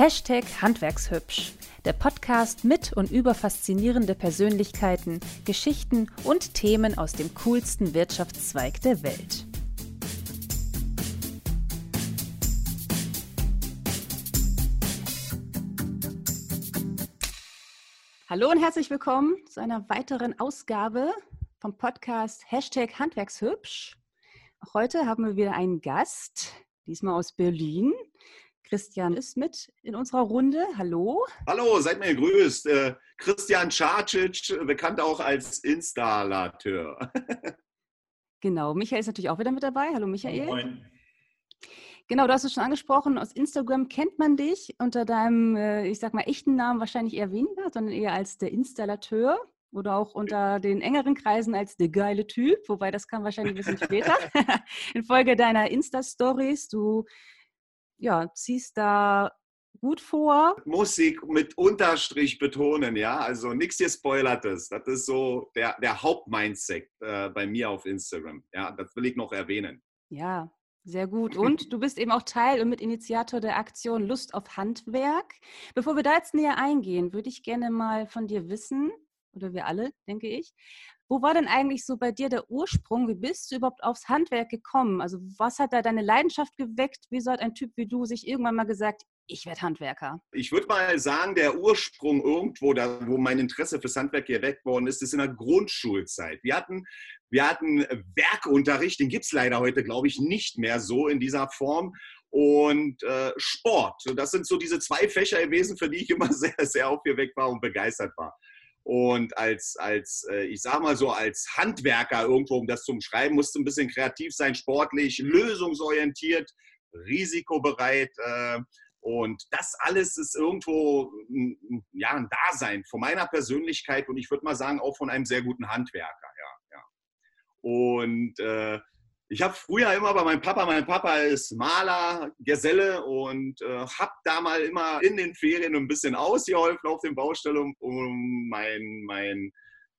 Hashtag Handwerkshübsch. Der Podcast mit und über faszinierende Persönlichkeiten, Geschichten und Themen aus dem coolsten Wirtschaftszweig der Welt. Hallo und herzlich willkommen zu einer weiteren Ausgabe vom Podcast Hashtag Handwerkshübsch. Heute haben wir wieder einen Gast, diesmal aus Berlin. Christian ist mit in unserer Runde. Hallo. Hallo, seid mir gegrüßt. Äh, Christian Czacic, bekannt auch als Installateur. genau, Michael ist natürlich auch wieder mit dabei. Hallo Michael. Moin. Genau, du hast es schon angesprochen, aus Instagram kennt man dich unter deinem, äh, ich sag mal, echten Namen wahrscheinlich eher weniger, sondern eher als der Installateur oder auch unter den engeren Kreisen als der geile Typ, wobei das kam wahrscheinlich ein bisschen später, infolge deiner Insta-Stories. Du ja, ziehst da gut vor. Musik mit Unterstrich betonen, ja, also nichts hier Spoilertes. Das ist so der, der Hauptmindset äh, bei mir auf Instagram. Ja, das will ich noch erwähnen. Ja, sehr gut. Und du bist eben auch Teil und Mitinitiator der Aktion Lust auf Handwerk. Bevor wir da jetzt näher eingehen, würde ich gerne mal von dir wissen, oder wir alle, denke ich. Wo war denn eigentlich so bei dir der Ursprung? Wie bist du überhaupt aufs Handwerk gekommen? Also was hat da deine Leidenschaft geweckt? Wieso hat ein Typ wie du sich irgendwann mal gesagt, ich werde Handwerker? Ich würde mal sagen, der Ursprung irgendwo, da, wo mein Interesse fürs Handwerk geweckt worden ist, ist in der Grundschulzeit. Wir hatten, wir hatten Werkunterricht, den gibt es leider heute, glaube ich, nicht mehr so in dieser Form und äh, Sport. Das sind so diese zwei Fächer gewesen, für die ich immer sehr, sehr aufgeweckt war und begeistert war. Und als, als äh, ich sage mal so, als Handwerker irgendwo, um das zu umschreiben, musste ein bisschen kreativ sein, sportlich, lösungsorientiert, risikobereit. Äh, und das alles ist irgendwo ja, ein Dasein von meiner Persönlichkeit und ich würde mal sagen auch von einem sehr guten Handwerker. Ja, ja. Und äh, ich habe früher immer bei meinem Papa, mein Papa ist Maler, Geselle und äh, habe da mal immer in den Ferien ein bisschen ausgeholfen auf den Baustellen, um mein, mein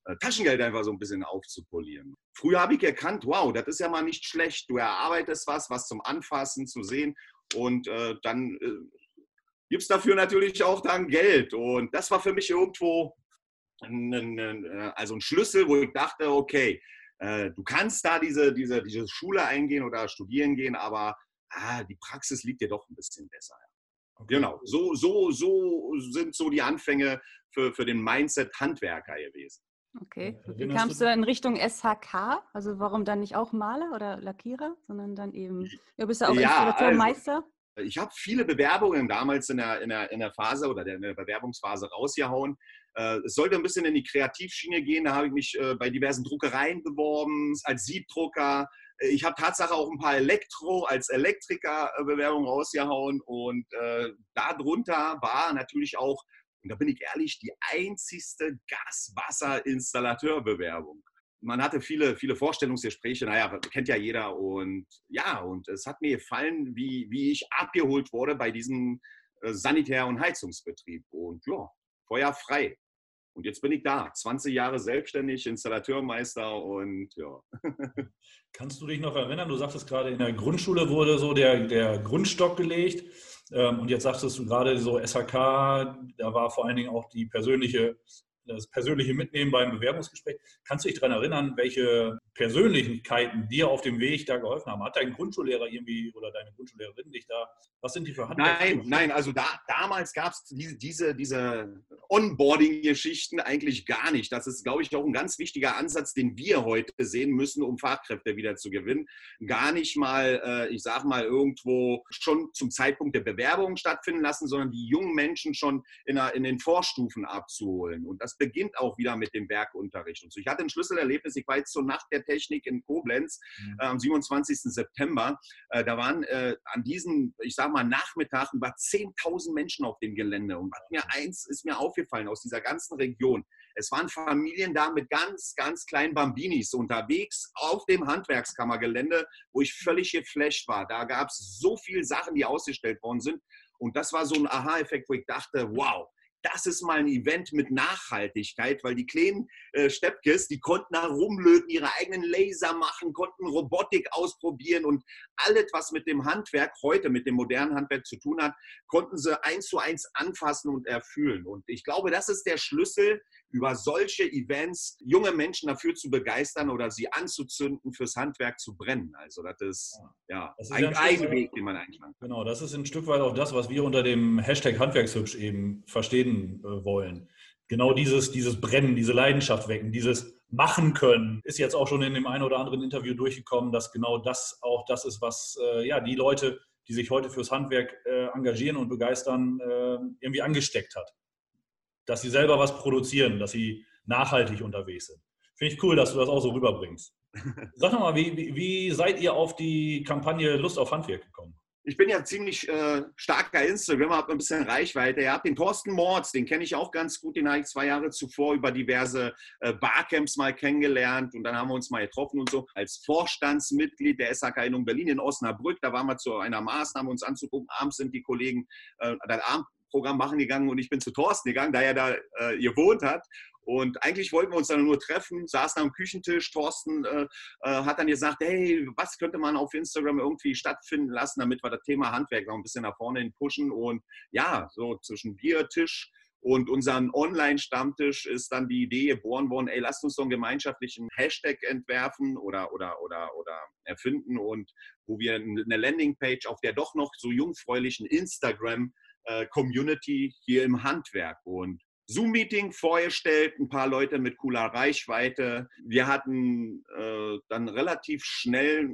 äh, Taschengeld einfach so ein bisschen aufzupolieren. Früher habe ich erkannt, wow, das ist ja mal nicht schlecht. Du erarbeitest was, was zum Anfassen, zu sehen und äh, dann äh, gibt es dafür natürlich auch dann Geld. Und das war für mich irgendwo ein, ein, äh, also ein Schlüssel, wo ich dachte, okay, äh, du kannst da diese, diese, diese Schule eingehen oder studieren gehen, aber ah, die Praxis liegt dir doch ein bisschen besser. Okay. Genau, so, so, so sind so die Anfänge für, für den Mindset Handwerker gewesen. Okay, wie kamst du dann in Richtung SHK? Also warum dann nicht auch Maler oder Lackierer, sondern dann eben, ja, bist du auch ja, Installateurmeister? Also, ich habe viele Bewerbungen damals in der, in der, in der Phase oder der, in der Bewerbungsphase rausgehauen. Äh, es sollte ein bisschen in die Kreativschiene gehen. Da habe ich mich äh, bei diversen Druckereien beworben, als Siebdrucker. Äh, ich habe Tatsache auch ein paar Elektro als Elektriker Bewerbungen rausgehauen und äh, darunter war natürlich auch, und da bin ich ehrlich, die einzigste Gas-Wasser-Installateur-Bewerbung man hatte viele, viele Vorstellungsgespräche, naja, kennt ja jeder. Und ja, und es hat mir gefallen, wie, wie ich abgeholt wurde bei diesem Sanitär- und Heizungsbetrieb. Und ja, Feuer frei. Und jetzt bin ich da, 20 Jahre selbstständig, Installateurmeister und ja. Kannst du dich noch erinnern, du sagtest gerade, in der Grundschule wurde so der, der Grundstock gelegt. Ähm, und jetzt sagtest du gerade so SHK, da war vor allen Dingen auch die persönliche das persönliche Mitnehmen beim Bewerbungsgespräch. Kannst du dich daran erinnern, welche Persönlichkeiten dir auf dem Weg da geholfen haben? Hat dein Grundschullehrer irgendwie oder deine Grundschullehrerin dich da, was sind die für Nein, nein, also da, damals gab es diese, diese, diese Onboarding-Geschichten eigentlich gar nicht. Das ist, glaube ich, auch ein ganz wichtiger Ansatz, den wir heute sehen müssen, um Fachkräfte wieder zu gewinnen. Gar nicht mal, äh, ich sage mal, irgendwo schon zum Zeitpunkt der Bewerbung stattfinden lassen, sondern die jungen Menschen schon in, der, in den Vorstufen abzuholen. Und das beginnt auch wieder mit dem Werkunterricht. Und so. Ich hatte ein Schlüsselerlebnis, ich war jetzt zur Nacht der Technik in Koblenz mhm. äh, am 27. September. Äh, da waren äh, an diesem, ich sage mal, Nachmittag über 10.000 Menschen auf dem Gelände. Und was mir eins ist mir aufgefallen aus dieser ganzen Region. Es waren Familien da mit ganz, ganz kleinen Bambinis unterwegs auf dem Handwerkskammergelände, wo ich völlig geflasht war. Da gab es so viele Sachen, die ausgestellt worden sind. Und das war so ein Aha-Effekt, wo ich dachte, wow, das ist mal ein Event mit Nachhaltigkeit, weil die kleinen äh, Steppkes, die konnten da rumlöten, ihre eigenen Laser machen, konnten Robotik ausprobieren und alles, was mit dem Handwerk heute, mit dem modernen Handwerk zu tun hat, konnten sie eins zu eins anfassen und erfüllen. Und ich glaube, das ist der Schlüssel, über solche Events junge Menschen dafür zu begeistern oder sie anzuzünden, fürs Handwerk zu brennen. Also das ist ja, das ist ein, ein Weg, den man einschlagen kann. Genau, das ist ein Stück weit auch das, was wir unter dem Hashtag Handwerkshübsch eben verstehen äh, wollen. Genau dieses, dieses Brennen, diese Leidenschaft wecken, dieses Machen können, ist jetzt auch schon in dem einen oder anderen Interview durchgekommen, dass genau das auch das ist, was äh, ja, die Leute, die sich heute fürs Handwerk äh, engagieren und begeistern, irgendwie angesteckt hat dass sie selber was produzieren, dass sie nachhaltig unterwegs sind. Finde ich cool, dass du das auch so rüberbringst. Sag doch mal, wie, wie, seid ihr auf die Kampagne Lust auf Handwerk gekommen? ich bin ja ziemlich äh, starker Instagrammer, habe ein bisschen Reichweite. Ihr habt den Thorsten Mords, den kenne ich auch ganz gut, den habe ich zwei Jahre zuvor über diverse äh, Barcamps mal kennengelernt und dann haben wir uns mal getroffen und so. Als Vorstandsmitglied der SHK in Berlin in Osnabrück, da waren wir zu einer Maßnahme uns anzugucken. Abends sind die Kollegen äh, das Abendprogramm machen gegangen und ich bin zu Thorsten gegangen, da er da äh, gewohnt hat. Und eigentlich wollten wir uns dann nur treffen, saßen am Küchentisch. Thorsten äh, äh, hat dann gesagt, hey, was könnte man auf Instagram irgendwie stattfinden lassen, damit wir das Thema Handwerk noch ein bisschen nach vorne hin pushen. Und ja, so zwischen Biertisch und unseren Online-Stammtisch ist dann die Idee geboren worden, ey, lasst uns so einen gemeinschaftlichen Hashtag entwerfen oder, oder, oder, oder erfinden und wo wir eine Landingpage auf der doch noch so jungfräulichen Instagram-Community äh, hier im Handwerk und Zoom-Meeting vorgestellt, ein paar Leute mit cooler Reichweite. Wir hatten äh, dann relativ schnell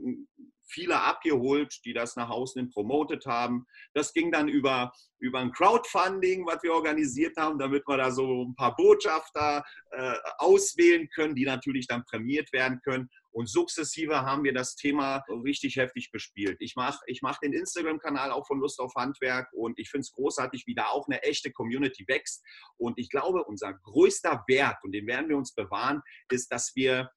viele abgeholt, die das nach außen hin promotet haben. Das ging dann über, über ein Crowdfunding, was wir organisiert haben, damit wir da so ein paar Botschafter äh, auswählen können, die natürlich dann prämiert werden können. Und sukzessive haben wir das Thema richtig heftig bespielt. Ich mache ich mach den Instagram-Kanal auch von Lust auf Handwerk und ich finde es großartig, wie da auch eine echte Community wächst. Und ich glaube, unser größter Wert, und den werden wir uns bewahren, ist, dass wir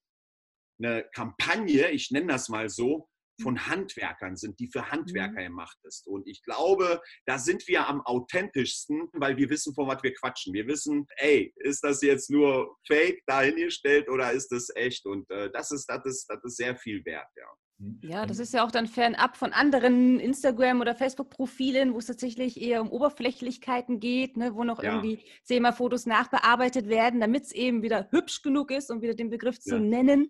eine Kampagne, ich nenne das mal so, von Handwerkern sind, die für Handwerker mhm. gemacht ist. Und ich glaube, da sind wir am authentischsten, weil wir wissen, von was wir quatschen. Wir wissen, ey, ist das jetzt nur Fake dahingestellt oder ist das echt? Und äh, das, ist, das, ist, das ist sehr viel wert, ja. Mhm. Ja, das ist ja auch dann fernab von anderen Instagram- oder Facebook-Profilen, wo es tatsächlich eher um Oberflächlichkeiten geht, ne, wo noch ja. irgendwie zehnmal Fotos nachbearbeitet werden, damit es eben wieder hübsch genug ist, um wieder den Begriff zu ja. nennen.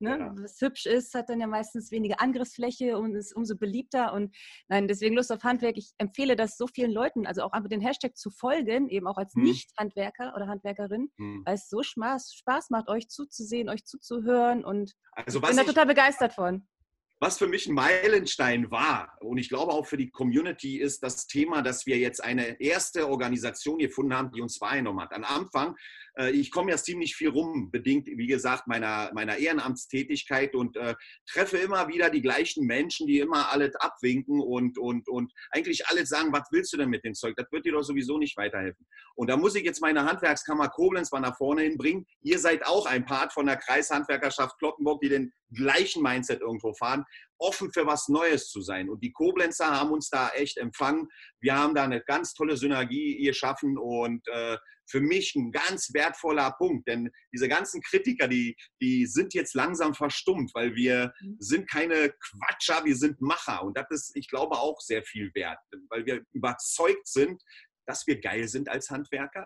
Ne? Ja. Was hübsch ist, hat dann ja meistens weniger Angriffsfläche und ist umso beliebter. Und nein, deswegen Lust auf Handwerk. Ich empfehle das so vielen Leuten, also auch einfach den Hashtag zu folgen, eben auch als hm. Nicht-Handwerker oder Handwerkerin, hm. weil es so Spaß, Spaß macht, euch zuzusehen, euch zuzuhören. Und also ich bin da total begeistert von. Was für mich ein Meilenstein war und ich glaube auch für die Community ist das Thema, dass wir jetzt eine erste Organisation gefunden haben, die uns wahrgenommen hat. Am Anfang äh, ich komme ja ziemlich viel rum, bedingt, wie gesagt, meiner, meiner Ehrenamtstätigkeit und äh, treffe immer wieder die gleichen Menschen, die immer alles abwinken und, und, und eigentlich alles sagen, was willst du denn mit dem Zeug? Das wird dir doch sowieso nicht weiterhelfen. Und da muss ich jetzt meine Handwerkskammer Koblenz mal nach vorne hinbringen. Ihr seid auch ein Part von der Kreishandwerkerschaft Kloppenburg, die den gleichen Mindset irgendwo fahren, offen für was Neues zu sein. Und die Koblenzer haben uns da echt empfangen. Wir haben da eine ganz tolle Synergie geschaffen und äh, für mich ein ganz wertvoller Punkt, denn diese ganzen Kritiker, die, die sind jetzt langsam verstummt, weil wir mhm. sind keine Quatscher, wir sind Macher und das ist, ich glaube, auch sehr viel wert, weil wir überzeugt sind, dass wir geil sind als Handwerker.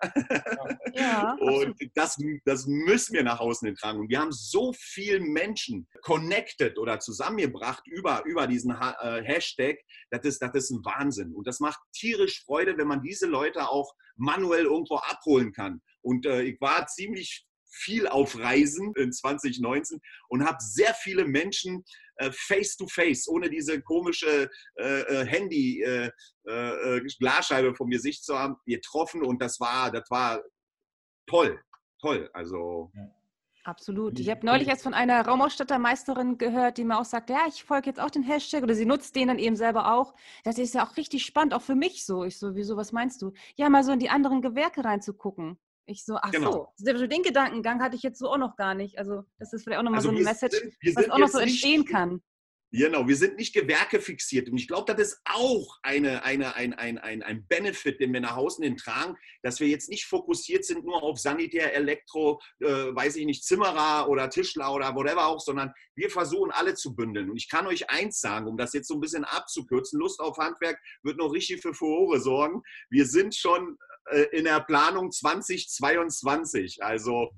Ja, und das, das müssen wir nach außen hin tragen. Und wir haben so viele Menschen connected oder zusammengebracht über, über diesen äh, Hashtag. Das ist, das ist ein Wahnsinn. Und das macht tierisch Freude, wenn man diese Leute auch manuell irgendwo abholen kann. Und äh, ich war ziemlich viel auf Reisen in 2019 und habe sehr viele Menschen äh, face to face, ohne diese komische äh, äh Handy äh, äh, Glasscheibe vom Gesicht zu haben, getroffen und das war, das war toll, toll. Also ja. Absolut. Ich habe neulich erst von einer Raumausstattermeisterin gehört, die mir auch sagt, ja, ich folge jetzt auch den Hashtag oder sie nutzt den dann eben selber auch. Das ist ja auch richtig spannend, auch für mich so. Ich so, wieso, was meinst du? Ja, mal so in die anderen Gewerke reinzugucken. Ich so, ach genau. so, den Gedankengang hatte ich jetzt so auch noch gar nicht. Also das ist vielleicht auch nochmal also so eine Message, sind, was auch noch so entstehen nicht, kann. Genau, wir sind nicht Gewerke fixiert. Und ich glaube, das ist auch eine, eine, ein, ein, ein, ein Benefit, den wir nach außen hin tragen, dass wir jetzt nicht fokussiert sind nur auf Sanitär, Elektro, äh, weiß ich nicht, Zimmerer oder Tischler oder whatever auch, sondern wir versuchen alle zu bündeln. Und ich kann euch eins sagen, um das jetzt so ein bisschen abzukürzen, Lust auf Handwerk wird noch richtig für Furore sorgen. Wir sind schon in der Planung 2022. Also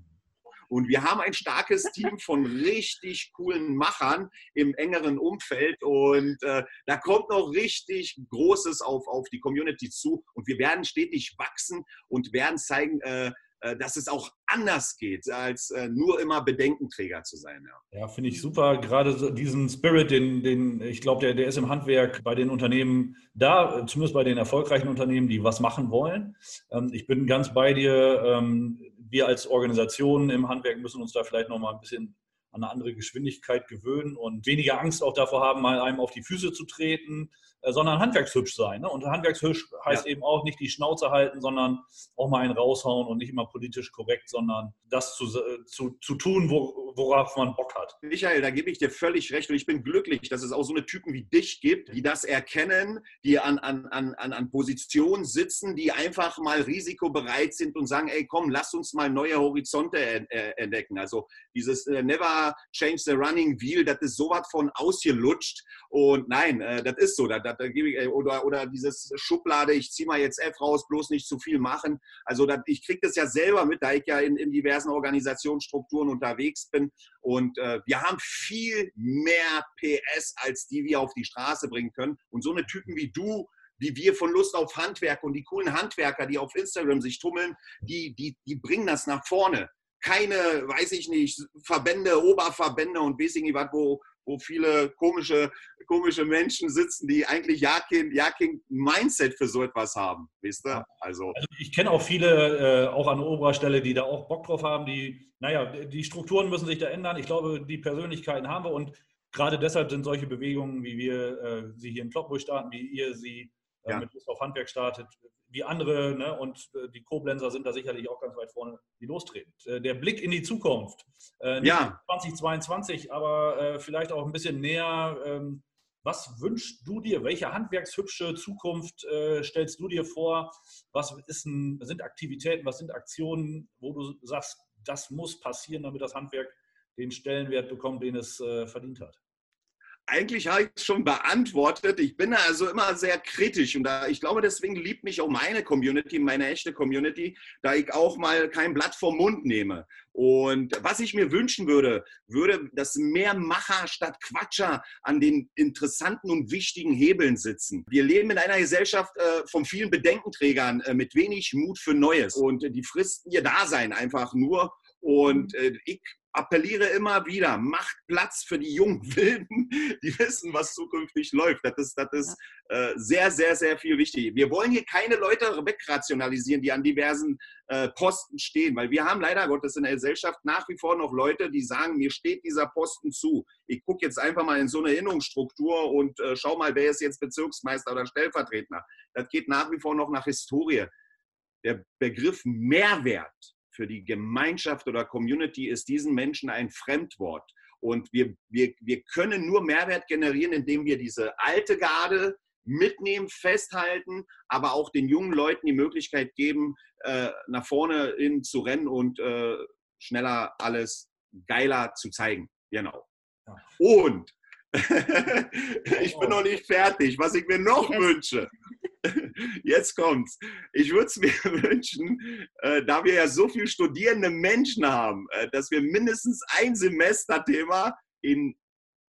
und wir haben ein starkes Team von richtig coolen Machern im engeren Umfeld. Und äh, da kommt noch richtig Großes auf, auf die Community zu. Und wir werden stetig wachsen und werden zeigen, äh, äh dass es auch anders geht, als äh, nur immer Bedenkenträger zu sein. Ja, ja finde ich super. Gerade diesen Spirit, den, den ich glaube, der, der ist im Handwerk bei den Unternehmen da, zumindest bei den erfolgreichen Unternehmen, die was machen wollen. Ähm, ich bin ganz bei dir. Ähm, wir als Organisation im Handwerk müssen uns da vielleicht noch mal ein bisschen an eine andere Geschwindigkeit gewöhnen und weniger Angst auch davor haben, mal einem auf die Füße zu treten, äh, sondern handwerkshübsch sein. Ne? Und handwerkshübsch heißt ja. eben auch nicht die Schnauze halten, sondern auch mal einen raushauen und nicht immer politisch korrekt, sondern das zu, äh, zu, zu tun, wo, worauf man Bock hat. Michael, da gebe ich dir völlig recht und ich bin glücklich, dass es auch so eine Typen wie dich gibt, die das erkennen, die an, an, an, an Positionen sitzen, die einfach mal risikobereit sind und sagen, ey komm, lass uns mal neue Horizonte entdecken. Also dieses äh, Never Change the Running Wheel, das ist sowas von ausgelutscht und nein, das ist so. Da, da, da gebe ich, oder, oder dieses Schublade, ich ziehe mal jetzt F raus, bloß nicht zu viel machen. Also da, ich kriege das ja selber mit, da ich ja in, in diversen Organisationsstrukturen unterwegs bin. Und äh, wir haben viel mehr PS, als die wir auf die Straße bringen können. Und so eine Typen wie du, wie wir von Lust auf Handwerk und die coolen Handwerker, die auf Instagram sich tummeln, die, die, die bringen das nach vorne. Keine, weiß ich nicht, Verbände, Oberverbände und weiß ich nicht was, wo, wo viele komische, komische Menschen sitzen, die eigentlich ja kein, ja kein Mindset für so etwas haben. Wisst ihr? Also, also ich kenne auch viele, äh, auch an oberer Stelle, die da auch Bock drauf haben, die, naja, die Strukturen müssen sich da ändern. Ich glaube, die Persönlichkeiten haben wir und gerade deshalb sind solche Bewegungen, wie wir äh, sie hier in Kloppenburg starten, wie ihr sie äh, ja. mit Lust auf Handwerk startet, wie andere, ne, und äh, die Koblenzer sind da sicherlich auch ganz weit vorne, die lostreten. Äh, der Blick in die Zukunft, äh, ja. 2022, aber vielleicht auch ein bisschen näher. Ähm, was wünschst du dir? Welche handwerkshübsche Zukunft stellst du dir vor? Was ein, sind Aktivitäten, was sind Aktionen, wo du sagst, das muss passieren, damit das Handwerk den Stellenwert bekommt, den es verdient hat? Eigentlich habe ich es schon beantwortet. Ich bin also immer sehr kritisch und da, ich glaube, deswegen liebt mich auch meine Community, meine echte Community, da ich auch mal kein Blatt vom Mund nehme. Und was ich mir wünschen würde, würde, dass mehr Macher statt Quatscher an den interessanten und wichtigen Hebeln sitzen. Wir leben in einer Gesellschaft äh, von vielen Bedenkenträgern äh, mit wenig Mut für Neues und äh, die fristen ihr Dasein einfach nur. Und äh, ich appelliere immer wieder, macht Platz für die jungen Wilden, die wissen, was zukünftig läuft. Das ist, das ist äh, sehr, sehr, sehr viel wichtig. Wir wollen hier keine Leute wegrationalisieren, die an diversen äh, Posten stehen, weil wir haben leider Gottes in der Gesellschaft nach wie vor noch Leute, die sagen, mir steht dieser Posten zu. Ich gucke jetzt einfach mal in so eine Erinnerungsstruktur und äh, schau mal, wer ist jetzt Bezirksmeister oder Stellvertreter. Das geht nach wie vor noch nach Historie. Der Begriff Mehrwert für die Gemeinschaft oder Community ist diesen Menschen ein Fremdwort. Und wir, wir, wir können nur Mehrwert generieren, indem wir diese alte Garde mitnehmen, festhalten, aber auch den jungen Leuten die Möglichkeit geben, äh, nach vorne hin zu rennen und äh, schneller alles geiler zu zeigen. Genau. Und ich bin noch nicht fertig. Was ich mir noch wünsche, jetzt kommt's. Ich würde es mir wünschen, äh, da wir ja so viele studierende Menschen haben, äh, dass wir mindestens ein Semesterthema in,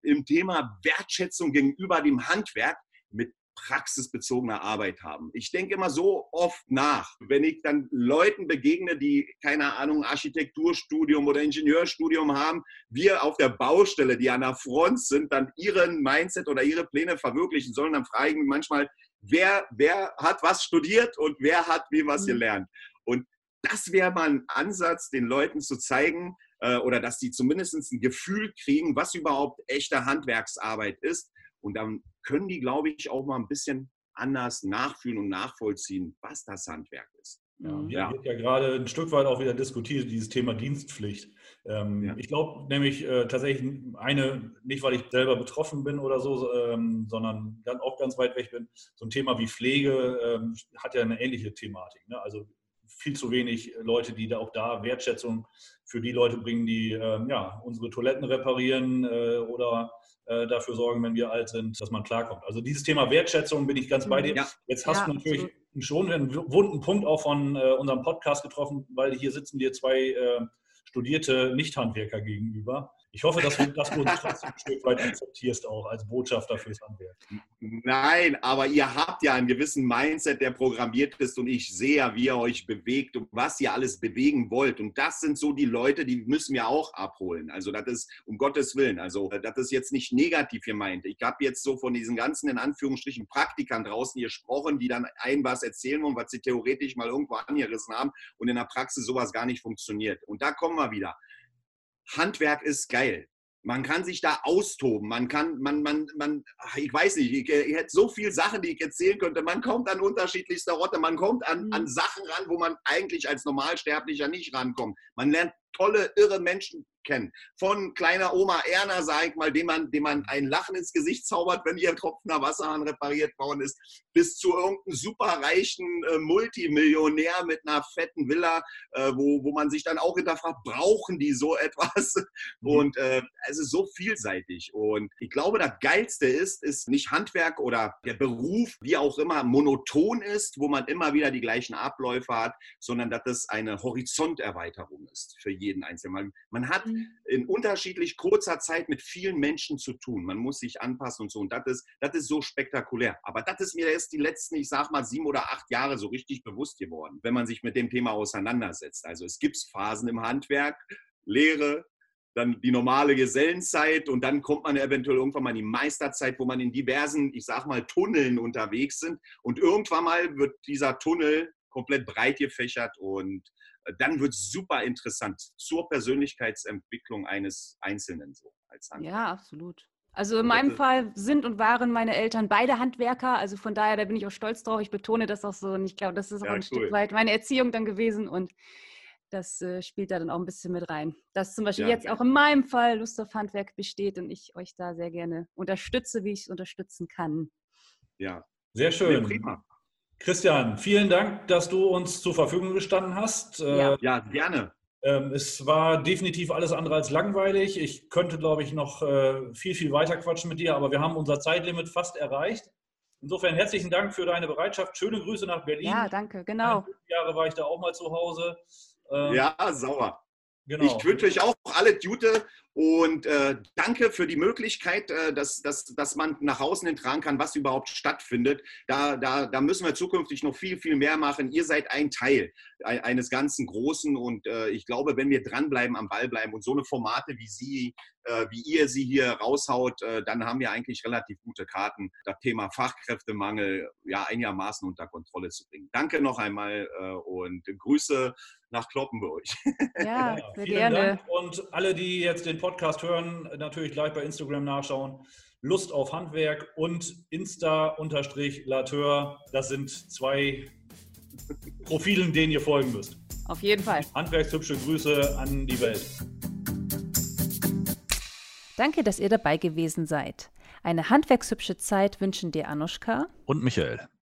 im Thema Wertschätzung gegenüber dem Handwerk mit praxisbezogener Arbeit haben. Ich denke immer so oft nach, wenn ich dann Leuten begegne, die keine Ahnung Architekturstudium oder Ingenieurstudium haben, wir auf der Baustelle, die an der Front sind, dann ihren Mindset oder ihre Pläne verwirklichen sollen, dann frage ich mich manchmal, wer, wer hat was studiert und wer hat wie was mhm. gelernt. Und das wäre mal ein Ansatz, den Leuten zu zeigen, äh, oder dass sie zumindest ein Gefühl kriegen, was überhaupt echte Handwerksarbeit ist. Und dann können die, glaube ich, auch mal ein bisschen anders nachfühlen und nachvollziehen, was das Handwerk ist. Ja, mhm. hier ja. wird ja gerade ein Stück weit auch wieder diskutiert, dieses Thema Dienstpflicht. Ähm, ja. Ich glaube nämlich äh, tatsächlich eine, nicht weil ich selber betroffen bin oder so, ähm, sondern ganz, auch ganz weit weg bin, so ein Thema wie Pflege ähm, hat ja eine ähnliche Thematik. Ne? Also viel zu wenig Leute, die da auch da Wertschätzung für die Leute bringen, die ähm, ja, unsere Toiletten reparieren äh, oder äh, dafür sorgen, wenn wir alt sind, dass man klarkommt. Also dieses Thema Wertschätzung bin ich ganz bei dir. Ja. Jetzt hast ja, du natürlich absolut. Schon einen wunden Punkt auch von äh, unserem Podcast getroffen, weil hier sitzen dir zwei äh, studierte Nichthandwerker gegenüber. Ich hoffe, dass du, dass du uns trotzdem ein Stück weit akzeptierst, auch als Botschafter fürs Handwerk. Nein, aber ihr habt ja einen gewissen Mindset, der programmiert ist und ich sehe ja, wie ihr euch bewegt und was ihr alles bewegen wollt. Und das sind so die Leute, die müssen wir auch abholen. Also das ist um Gottes Willen. Also das ist jetzt nicht negativ gemeint. Ich habe jetzt so von diesen ganzen, in Anführungsstrichen, Praktikern draußen gesprochen, die dann ein was erzählen wollen, was sie theoretisch mal irgendwo angerissen haben und in der Praxis sowas gar nicht funktioniert. Und da kommen wir wieder. Handwerk ist geil. Man kann sich da austoben. Man kann, man, man, man, ich weiß nicht, ich, ich hätte so viele Sachen, die ich erzählen könnte. Man kommt an unterschiedlichste Rotte. Man kommt an, an mhm. Sachen ran, wo man eigentlich als Normalsterblicher nicht rankommt. Man lernt tolle, irre Menschen kennen. Von kleiner Oma Erna, sage ich mal, dem man, dem man ein Lachen ins Gesicht zaubert, wenn ihr tropfender Wasserhahn repariert worden ist, bis zu irgendeinem superreichen äh, Multimillionär mit einer fetten Villa, äh, wo, wo man sich dann auch hinterfragt, brauchen die so etwas? Mhm. Und äh, es ist so vielseitig. Und ich glaube, das Geilste ist, ist nicht Handwerk oder der Beruf, wie auch immer, monoton ist, wo man immer wieder die gleichen Abläufe hat, sondern dass es eine Horizonterweiterung ist für jeden Einzelnen. Man, hat mhm. In unterschiedlich kurzer Zeit mit vielen Menschen zu tun. Man muss sich anpassen und so. Und das ist, das ist so spektakulär. Aber das ist mir erst die letzten, ich sag mal, sieben oder acht Jahre so richtig bewusst geworden, wenn man sich mit dem Thema auseinandersetzt. Also es gibt Phasen im Handwerk, Lehre, dann die normale Gesellenzeit und dann kommt man eventuell irgendwann mal in die Meisterzeit, wo man in diversen, ich sag mal, Tunneln unterwegs sind. Und irgendwann mal wird dieser Tunnel komplett breit gefächert und dann wird es super interessant zur Persönlichkeitsentwicklung eines Einzelnen so als Handwerker. Ja, absolut. Also in meinem Fall sind und waren meine Eltern beide Handwerker. Also von daher, da bin ich auch stolz drauf. Ich betone das auch so. Und ich glaube, das ist auch ja, ein cool. Stück weit meine Erziehung dann gewesen. Und das äh, spielt da dann auch ein bisschen mit rein. Dass zum Beispiel ja, jetzt auch in meinem Fall Lust auf Handwerk besteht und ich euch da sehr gerne unterstütze, wie ich es unterstützen kann. Ja, sehr schön. Ja, prima. Christian, vielen Dank, dass du uns zur Verfügung gestanden hast. Ja, äh, ja gerne. Ähm, es war definitiv alles andere als langweilig. Ich könnte, glaube ich, noch äh, viel, viel weiter quatschen mit dir, aber wir haben unser Zeitlimit fast erreicht. Insofern herzlichen Dank für deine Bereitschaft. Schöne Grüße nach Berlin. Ja, danke, genau. Jahre war ich da auch mal zu Hause. Ähm, ja, sauer. Genau. Ich wünsche euch auch alle Gute und äh, danke für die Möglichkeit, äh, dass, dass, dass man nach außen hin tragen kann, was überhaupt stattfindet. Da, da, da müssen wir zukünftig noch viel, viel mehr machen. Ihr seid ein Teil eines ganzen Großen und äh, ich glaube, wenn wir dranbleiben, am Ball bleiben und so eine Formate wie Sie, äh, wie ihr sie hier raushaut, äh, dann haben wir eigentlich relativ gute Karten, das Thema Fachkräftemangel ja einigermaßen unter Kontrolle zu bringen. Danke noch einmal äh, und Grüße nach Kloppenburg. Ja, ja vielen gerne. Dank und alle, die jetzt den Podcast hören, natürlich gleich bei Instagram nachschauen. Lust auf Handwerk und Insta-Lateur. Das sind zwei Profilen, denen ihr folgen müsst. Auf jeden Fall. Handwerkshübsche Grüße an die Welt. Danke, dass ihr dabei gewesen seid. Eine handwerkshübsche Zeit wünschen dir Anuschka und Michael.